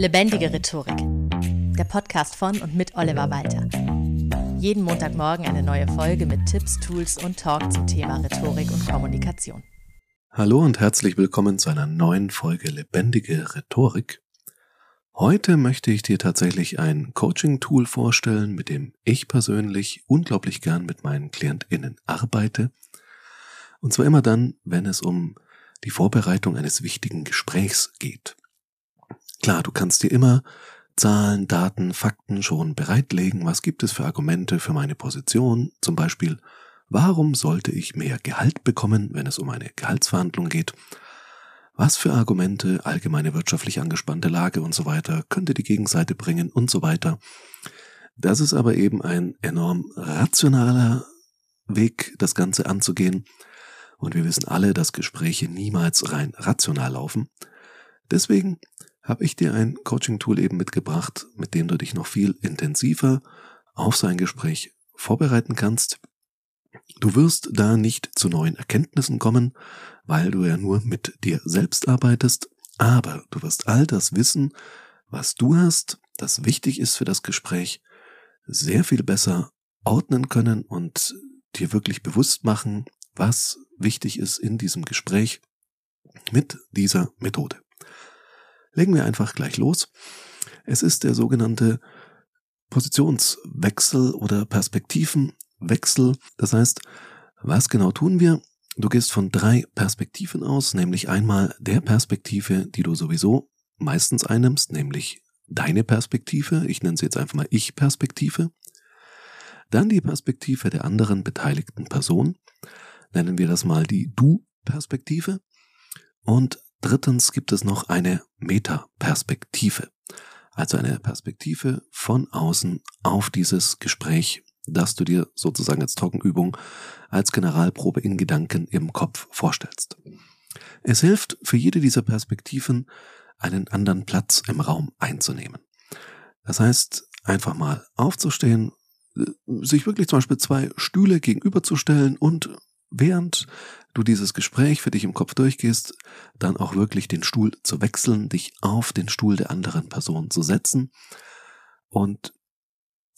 Lebendige Rhetorik. Der Podcast von und mit Oliver Walter. Jeden Montagmorgen eine neue Folge mit Tipps, Tools und Talk zum Thema Rhetorik und Kommunikation. Hallo und herzlich willkommen zu einer neuen Folge Lebendige Rhetorik. Heute möchte ich dir tatsächlich ein Coaching-Tool vorstellen, mit dem ich persönlich unglaublich gern mit meinen KlientInnen arbeite. Und zwar immer dann, wenn es um die Vorbereitung eines wichtigen Gesprächs geht. Klar, du kannst dir immer Zahlen, Daten, Fakten schon bereitlegen. Was gibt es für Argumente für meine Position? Zum Beispiel, warum sollte ich mehr Gehalt bekommen, wenn es um eine Gehaltsverhandlung geht? Was für Argumente, allgemeine wirtschaftlich angespannte Lage und so weiter könnte die Gegenseite bringen und so weiter. Das ist aber eben ein enorm rationaler Weg, das Ganze anzugehen. Und wir wissen alle, dass Gespräche niemals rein rational laufen. Deswegen habe ich dir ein Coaching-Tool eben mitgebracht, mit dem du dich noch viel intensiver auf sein Gespräch vorbereiten kannst. Du wirst da nicht zu neuen Erkenntnissen kommen, weil du ja nur mit dir selbst arbeitest, aber du wirst all das Wissen, was du hast, das wichtig ist für das Gespräch, sehr viel besser ordnen können und dir wirklich bewusst machen, was wichtig ist in diesem Gespräch mit dieser Methode. Legen wir einfach gleich los. Es ist der sogenannte Positionswechsel oder Perspektivenwechsel. Das heißt, was genau tun wir? Du gehst von drei Perspektiven aus, nämlich einmal der Perspektive, die du sowieso meistens einnimmst, nämlich deine Perspektive. Ich nenne sie jetzt einfach mal Ich-Perspektive. Dann die Perspektive der anderen beteiligten Person. Nennen wir das mal die Du-Perspektive. Und Drittens gibt es noch eine Metaperspektive, also eine Perspektive von außen auf dieses Gespräch, das du dir sozusagen als Trockenübung, als Generalprobe in Gedanken im Kopf vorstellst. Es hilft für jede dieser Perspektiven, einen anderen Platz im Raum einzunehmen. Das heißt, einfach mal aufzustehen, sich wirklich zum Beispiel zwei Stühle gegenüberzustellen und während du dieses Gespräch für dich im Kopf durchgehst, dann auch wirklich den Stuhl zu wechseln, dich auf den Stuhl der anderen Person zu setzen. Und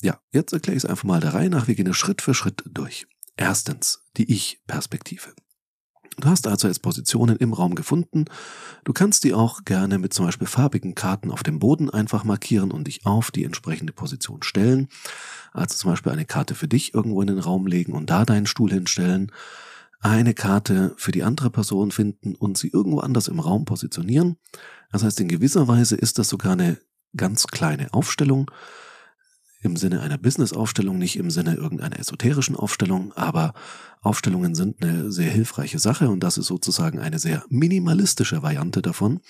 ja, jetzt erkläre ich es einfach mal der Reihe nach. Wir gehen Schritt für Schritt durch. Erstens, die Ich-Perspektive. Du hast also jetzt Positionen im Raum gefunden. Du kannst die auch gerne mit zum Beispiel farbigen Karten auf dem Boden einfach markieren und dich auf die entsprechende Position stellen. Also zum Beispiel eine Karte für dich irgendwo in den Raum legen und da deinen Stuhl hinstellen. Eine Karte für die andere Person finden und sie irgendwo anders im Raum positionieren. Das heißt, in gewisser Weise ist das sogar eine ganz kleine Aufstellung im Sinne einer Business-Aufstellung, nicht im Sinne irgendeiner esoterischen Aufstellung, aber Aufstellungen sind eine sehr hilfreiche Sache und das ist sozusagen eine sehr minimalistische Variante davon.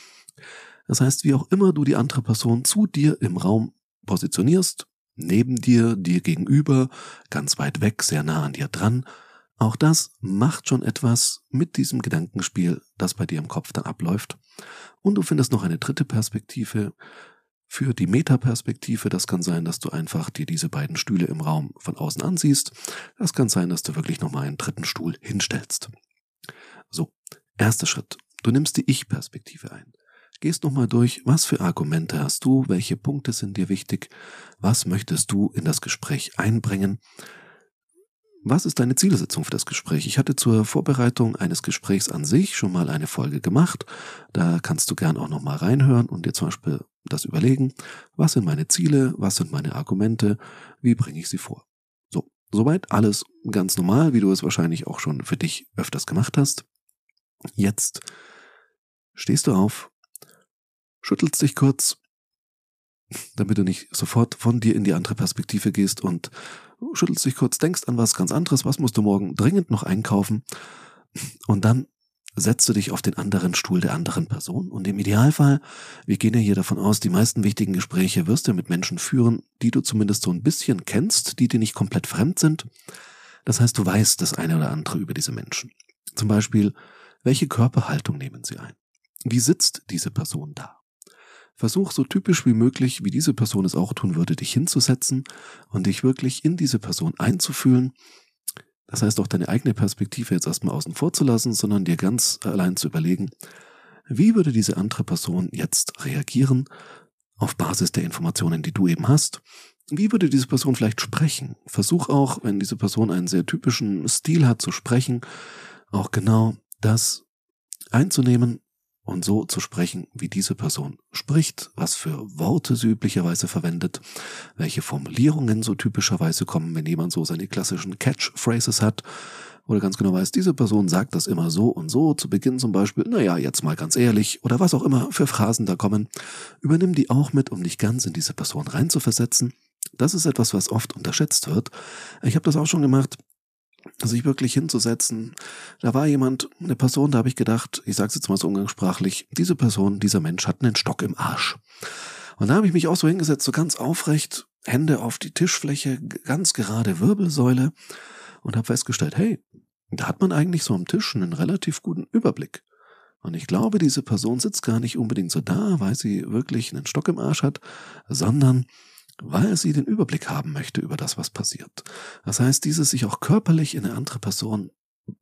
Das heißt, wie auch immer du die andere Person zu dir im Raum positionierst, neben dir, dir gegenüber, ganz weit weg, sehr nah an dir dran, auch das macht schon etwas mit diesem Gedankenspiel, das bei dir im Kopf dann abläuft. Und du findest noch eine dritte Perspektive, für die Metaperspektive. Das kann sein, dass du einfach dir diese beiden Stühle im Raum von außen ansiehst. Das kann sein, dass du wirklich nochmal einen dritten Stuhl hinstellst. So, erster Schritt. Du nimmst die Ich-Perspektive ein. Gehst nochmal durch, was für Argumente hast du, welche Punkte sind dir wichtig, was möchtest du in das Gespräch einbringen was ist deine Zielsetzung für das Gespräch? Ich hatte zur Vorbereitung eines Gesprächs an sich schon mal eine Folge gemacht. Da kannst du gern auch noch mal reinhören und dir zum Beispiel das überlegen. Was sind meine Ziele? Was sind meine Argumente? Wie bringe ich sie vor? So, soweit alles ganz normal, wie du es wahrscheinlich auch schon für dich öfters gemacht hast. Jetzt stehst du auf, schüttelst dich kurz, damit du nicht sofort von dir in die andere Perspektive gehst und schüttelst dich kurz, denkst an was ganz anderes, was musst du morgen dringend noch einkaufen und dann setzt du dich auf den anderen Stuhl der anderen Person und im Idealfall, wir gehen ja hier davon aus, die meisten wichtigen Gespräche wirst du mit Menschen führen, die du zumindest so ein bisschen kennst, die dir nicht komplett fremd sind. Das heißt, du weißt das eine oder andere über diese Menschen. Zum Beispiel, welche Körperhaltung nehmen sie ein? Wie sitzt diese Person da? Versuch so typisch wie möglich, wie diese Person es auch tun würde, dich hinzusetzen und dich wirklich in diese Person einzufühlen. Das heißt auch deine eigene Perspektive jetzt erstmal außen vor zu lassen, sondern dir ganz allein zu überlegen, wie würde diese andere Person jetzt reagieren auf Basis der Informationen, die du eben hast. Wie würde diese Person vielleicht sprechen? Versuch auch, wenn diese Person einen sehr typischen Stil hat zu sprechen, auch genau das einzunehmen und so zu sprechen, wie diese Person spricht, was für Worte sie üblicherweise verwendet, welche Formulierungen so typischerweise kommen, wenn jemand so seine klassischen Catchphrases hat, oder ganz genau weiß, diese Person sagt das immer so und so, zu Beginn zum Beispiel, naja, jetzt mal ganz ehrlich, oder was auch immer für Phrasen da kommen, übernimm die auch mit, um dich ganz in diese Person reinzuversetzen. Das ist etwas, was oft unterschätzt wird. Ich habe das auch schon gemacht, sich wirklich hinzusetzen. Da war jemand, eine Person, da habe ich gedacht, ich sage es jetzt mal so umgangssprachlich, diese Person, dieser Mensch hat einen Stock im Arsch. Und da habe ich mich auch so hingesetzt, so ganz aufrecht, Hände auf die Tischfläche, ganz gerade Wirbelsäule und habe festgestellt, hey, da hat man eigentlich so am Tisch einen relativ guten Überblick. Und ich glaube, diese Person sitzt gar nicht unbedingt so da, weil sie wirklich einen Stock im Arsch hat, sondern weil sie den Überblick haben möchte über das, was passiert. Das heißt, dieses sich auch körperlich in eine andere Person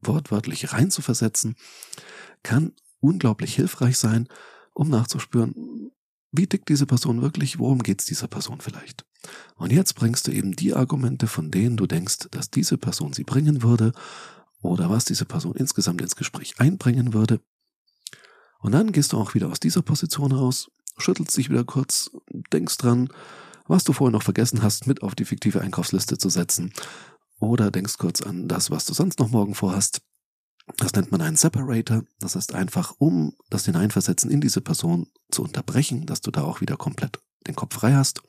wortwörtlich reinzuversetzen, kann unglaublich hilfreich sein, um nachzuspüren, wie tickt diese Person wirklich, worum geht es dieser Person vielleicht. Und jetzt bringst du eben die Argumente, von denen du denkst, dass diese Person sie bringen würde oder was diese Person insgesamt ins Gespräch einbringen würde. Und dann gehst du auch wieder aus dieser Position raus, schüttelst dich wieder kurz, denkst dran, was du vorher noch vergessen hast, mit auf die fiktive Einkaufsliste zu setzen. Oder denkst kurz an das, was du sonst noch morgen vorhast. Das nennt man einen Separator. Das heißt einfach, um das Hineinversetzen in diese Person zu unterbrechen, dass du da auch wieder komplett den Kopf frei hast.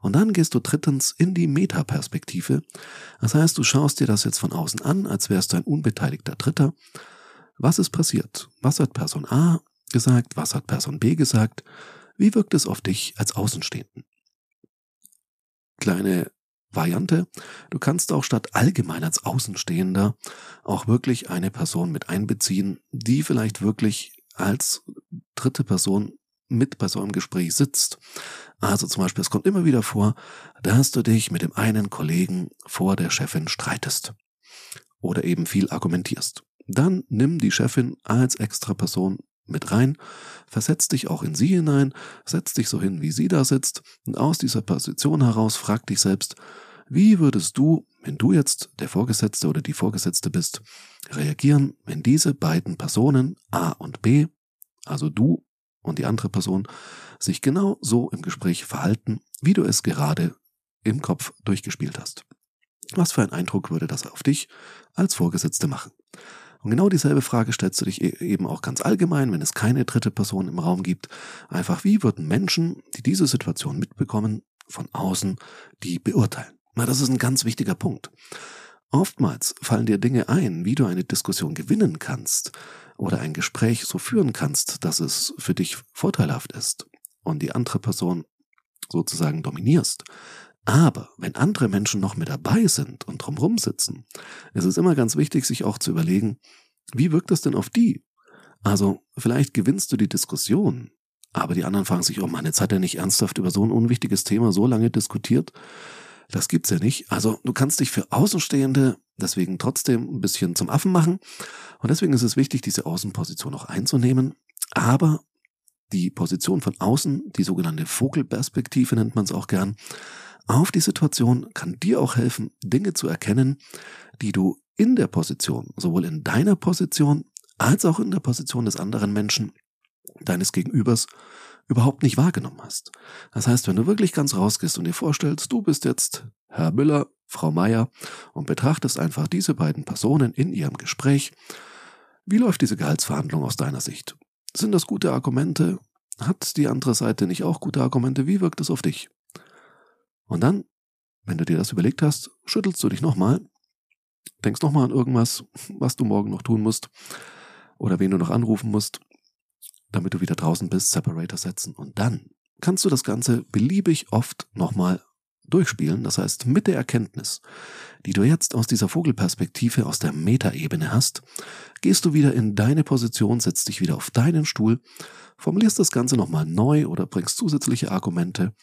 Und dann gehst du drittens in die Metaperspektive. Das heißt, du schaust dir das jetzt von außen an, als wärst du ein unbeteiligter Dritter. Was ist passiert? Was hat Person A gesagt? Was hat Person B gesagt? Wie wirkt es auf dich als Außenstehenden? Kleine Variante. Du kannst auch statt allgemein als Außenstehender auch wirklich eine Person mit einbeziehen, die vielleicht wirklich als dritte Person mit bei so einem Gespräch sitzt. Also zum Beispiel, es kommt immer wieder vor, dass du dich mit dem einen Kollegen vor der Chefin streitest oder eben viel argumentierst. Dann nimm die Chefin als extra Person mit rein, versetz dich auch in sie hinein, setz dich so hin, wie sie da sitzt, und aus dieser Position heraus frag dich selbst, wie würdest du, wenn du jetzt der Vorgesetzte oder die Vorgesetzte bist, reagieren, wenn diese beiden Personen A und B, also du und die andere Person, sich genau so im Gespräch verhalten, wie du es gerade im Kopf durchgespielt hast? Was für einen Eindruck würde das auf dich als Vorgesetzte machen? Und genau dieselbe Frage stellst du dich e-, eben auch ganz allgemein, wenn es keine dritte Person im Raum gibt. Einfach, wie würden Menschen, die diese Situation mitbekommen, von außen die beurteilen? Na, das ist ein ganz wichtiger Punkt. Oftmals fallen dir Dinge ein, wie du eine Diskussion gewinnen kannst oder ein Gespräch so führen kannst, dass es für dich vorteilhaft ist und die andere Person sozusagen dominierst. Aber wenn andere Menschen noch mit dabei sind und drumherum sitzen, ist es immer ganz wichtig, sich auch zu überlegen, wie wirkt das denn auf die? Also, vielleicht gewinnst du die Diskussion, aber die anderen fragen sich, oh Mann, jetzt hat er nicht ernsthaft über so ein unwichtiges Thema so lange diskutiert. Das gibt's ja nicht. Also, du kannst dich für Außenstehende deswegen trotzdem ein bisschen zum Affen machen. Und deswegen ist es wichtig, diese Außenposition auch einzunehmen. Aber die Position von außen, die sogenannte Vogelperspektive nennt man es auch gern, auf die Situation kann dir auch helfen, Dinge zu erkennen, die du in der Position, sowohl in deiner Position als auch in der Position des anderen Menschen, deines Gegenübers, überhaupt nicht wahrgenommen hast. Das heißt, wenn du wirklich ganz rausgehst und dir vorstellst, du bist jetzt Herr Müller, Frau Meier und betrachtest einfach diese beiden Personen in ihrem Gespräch, wie läuft diese Gehaltsverhandlung aus deiner Sicht? Sind das gute Argumente? Hat die andere Seite nicht auch gute Argumente? Wie wirkt es auf dich? Und dann, wenn du dir das überlegt hast, schüttelst du dich nochmal, denkst nochmal an irgendwas, was du morgen noch tun musst oder wen du noch anrufen musst, damit du wieder draußen bist, Separator setzen und dann kannst du das Ganze beliebig oft nochmal durchspielen. Das heißt, mit der Erkenntnis, die du jetzt aus dieser Vogelperspektive, aus der Metaebene hast, gehst du wieder in deine Position, setzt dich wieder auf deinen Stuhl, formulierst das Ganze nochmal neu oder bringst zusätzliche Argumente,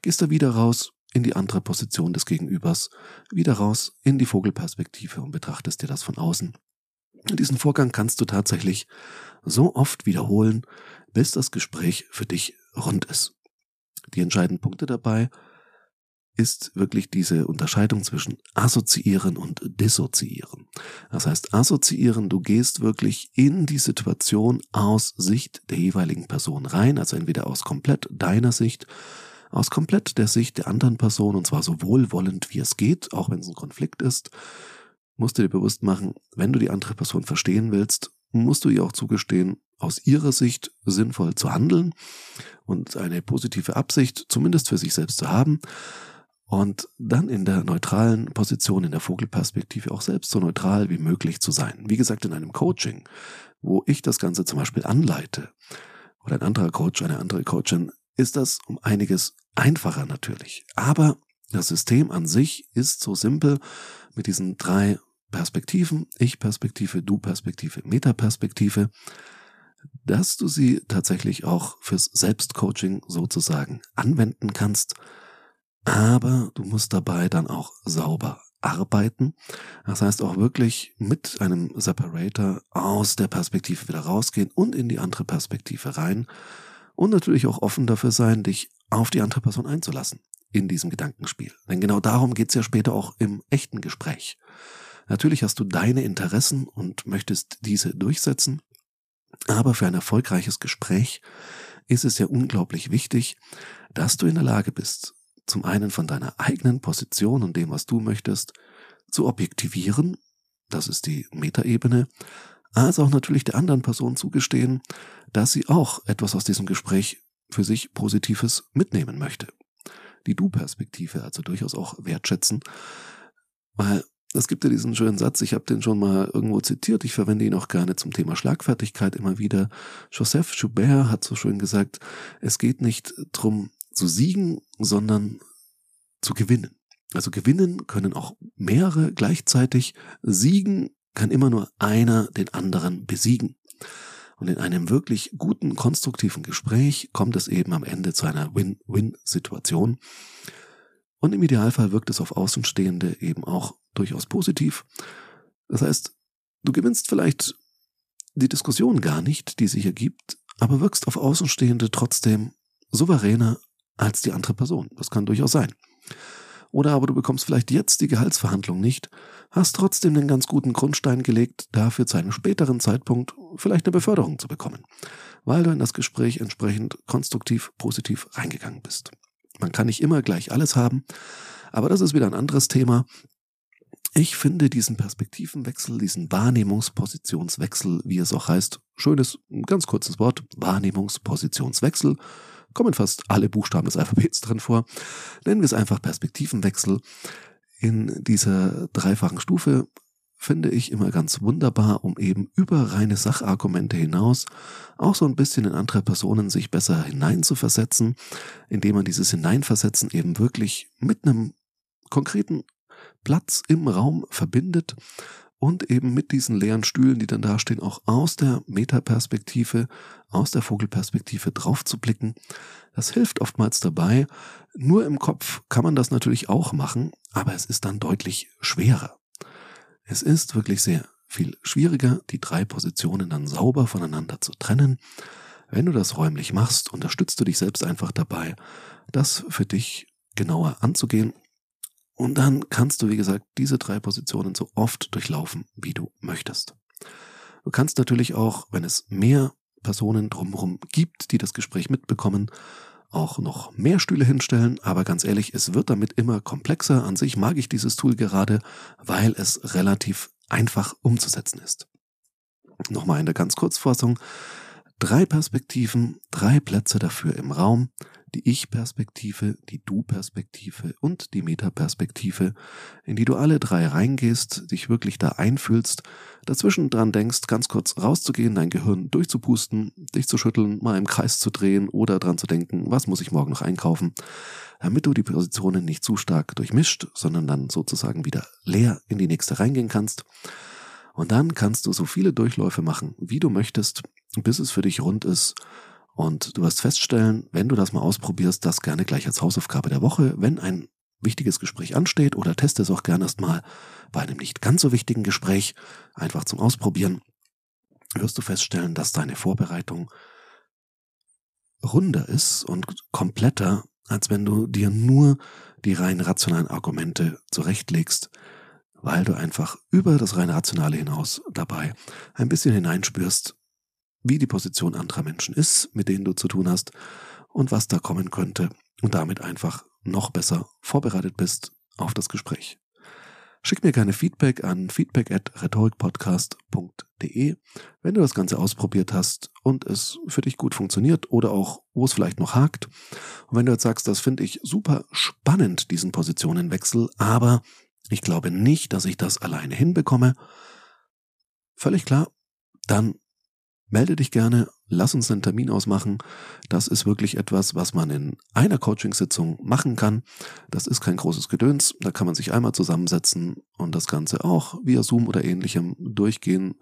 gehst da wieder raus in die andere Position des Gegenübers, wieder raus in die Vogelperspektive und betrachtest dir das von außen. Diesen Vorgang kannst du tatsächlich so oft wiederholen, bis das Gespräch für dich rund ist. die entscheidenden Punkte dabei ist wirklich diese Unterscheidung zwischen assoziieren und dissoziieren. Das heißt, assoziieren, du gehst wirklich in die Situation aus Sicht der jeweiligen Person rein, also entweder aus komplett deiner Sicht, aus komplett der Sicht der anderen Person, und zwar so wohlwollend wie es geht, auch wenn es ein Konflikt ist, musst du dir bewusst machen, wenn du die andere Person verstehen willst, musst du ihr auch zugestehen, aus ihrer Sicht sinnvoll zu handeln und eine positive Absicht zumindest für sich selbst zu haben und dann in der neutralen Position, in der Vogelperspektive auch selbst so neutral wie möglich zu sein. Wie gesagt, in einem Coaching, wo ich das Ganze zum Beispiel anleite oder ein anderer Coach, eine andere Coachin, ist das um einiges einfacher natürlich. Aber das System an sich ist so simpel mit diesen drei Perspektiven, Ich-Perspektive, Du-Perspektive, Metaperspektive, dass du sie tatsächlich auch fürs Selbstcoaching sozusagen anwenden kannst aber du musst dabei dann auch sauber arbeiten. Das heißt auch wirklich mit einem Separator aus der Perspektive wieder rausgehen und in die andere Perspektive rein und natürlich auch offen dafür sein, dich auf die andere Person einzulassen in diesem Gedankenspiel. Denn genau darum geht's ja später auch im echten Gespräch. Natürlich hast du deine Interessen und möchtest diese durchsetzen, aber für ein erfolgreiches Gespräch ist es ja unglaublich wichtig, dass du in der Lage bist, zum einen von deiner eigenen Position und dem, was du möchtest, zu objektivieren, das ist die Metaebene, als auch natürlich der anderen Person zugestehen, dass sie auch etwas aus diesem Gespräch für sich Positives mitnehmen möchte. Die Du-Perspektive also durchaus auch wertschätzen, weil es gibt ja diesen schönen Satz, ich habe den schon mal irgendwo zitiert, ich verwende ihn auch gerne zum Thema Schlagfertigkeit immer wieder. Joseph Joubert hat so schön gesagt, es geht nicht drum zu siegen, sondern zu gewinnen. Also gewinnen können auch mehrere gleichzeitig. Siegen kann immer nur einer den anderen besiegen. Und in einem wirklich guten, konstruktiven Gespräch kommt es eben am Ende zu einer Win-Win-Situation. Und im Idealfall wirkt es auf Außenstehende eben auch durchaus positiv. Das heißt, du gewinnst vielleicht die Diskussion gar nicht, die sich ergibt, aber wirkst auf Außenstehende trotzdem souveräner als die andere Person. Das kann durchaus sein. Oder aber du bekommst vielleicht jetzt die Gehaltsverhandlung nicht, hast trotzdem den ganz guten Grundstein gelegt, dafür zu einem späteren Zeitpunkt vielleicht eine Beförderung zu bekommen, weil du in das Gespräch entsprechend konstruktiv, positiv reingegangen bist. Man kann nicht immer gleich alles haben, aber das ist wieder ein anderes Thema. Ich finde diesen Perspektivenwechsel, diesen Wahrnehmungspositionswechsel, wie es auch heißt, schönes, ganz kurzes Wort, Wahrnehmungspositionswechsel, kommen fast alle Buchstaben des Alphabets drin vor. Nennen wir es einfach Perspektivenwechsel. In dieser dreifachen Stufe finde ich immer ganz wunderbar, um eben über reine Sachargumente hinaus auch so ein bisschen in andere Personen sich besser hineinzuversetzen, indem man dieses Hineinversetzen eben wirklich mit einem konkreten Platz im Raum verbindet und eben mit diesen leeren Stühlen, die dann dastehen, auch aus der Metaperspektive, aus der Vogelperspektive drauf zu blicken. Das hilft oftmals dabei. Nur im Kopf kann man das natürlich auch machen, aber es ist dann deutlich schwerer. Es ist wirklich sehr viel schwieriger, die drei Positionen dann sauber voneinander zu trennen. Wenn du das räumlich machst, unterstützt du dich selbst einfach dabei, das für dich genauer anzugehen und dann kannst du, wie gesagt, diese drei Positionen so oft durchlaufen, wie du möchtest. Du kannst natürlich auch, wenn es mehr Personen drumherum gibt, die das Gespräch mitbekommen, auch noch mehr Stühle hinstellen, aber ganz ehrlich, es wird damit immer komplexer. An sich mag ich dieses Tool gerade, weil es relativ einfach umzusetzen ist. Nochmal in der ganz Kurzfassung. Drei Perspektiven, drei Plätze dafür im Raum, die Ich-Perspektive, die Du-Perspektive und die Metaperspektive, in die du alle drei reingehst, dich wirklich da einfühlst, dazwischen dran denkst, ganz kurz rauszugehen, dein Gehirn durchzupusten, dich zu schütteln, mal im Kreis zu drehen oder dran zu denken, was muss ich morgen noch einkaufen, damit du die Positionen nicht zu stark durchmischt, sondern dann sozusagen wieder leer in die nächste reingehen kannst. Und dann kannst du so viele Durchläufe machen, wie du möchtest, bis es für dich rund ist. Und du wirst feststellen, wenn du das mal ausprobierst, das gerne gleich als Hausaufgabe der Woche, wenn ein wichtiges Gespräch ansteht oder teste es auch gerne erstmal bei einem nicht ganz so wichtigen Gespräch, einfach zum Ausprobieren, wirst du feststellen, dass deine Vorbereitung runder ist und kompletter, als wenn du dir nur die rein rationalen Argumente zurechtlegst, weil du einfach über das rein rationale hinaus dabei ein bisschen hineinspürst, wie die Position anderer Menschen ist, mit denen du zu tun hast und was da kommen könnte und damit einfach noch besser vorbereitet bist auf das Gespräch. Schick mir gerne Feedback an feedback at rhetorikpodcast.de, wenn du das Ganze ausprobiert hast und es für dich gut funktioniert oder auch, wo es vielleicht noch hakt. Und wenn du jetzt sagst, das finde ich super spannend, diesen Positionenwechsel, aber ich glaube nicht, dass ich das alleine hinbekomme, völlig klar, dann melde dich gerne, lass uns einen Termin ausmachen. Das ist wirklich etwas, was man in einer Coachingsitzung machen kann. Das ist kein großes Gedöns. Da kann man sich einmal zusammensetzen und das Ganze auch via Zoom oder ähnlichem durchgehen.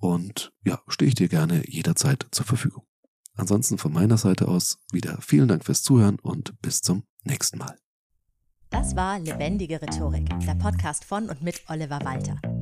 Und ja, stehe ich dir gerne jederzeit zur Verfügung. Ansonsten von meiner Seite aus wieder vielen Dank fürs Zuhören und bis zum nächsten Mal. Das war Lebendige Rhetorik, der Podcast von und mit Oliver Walter.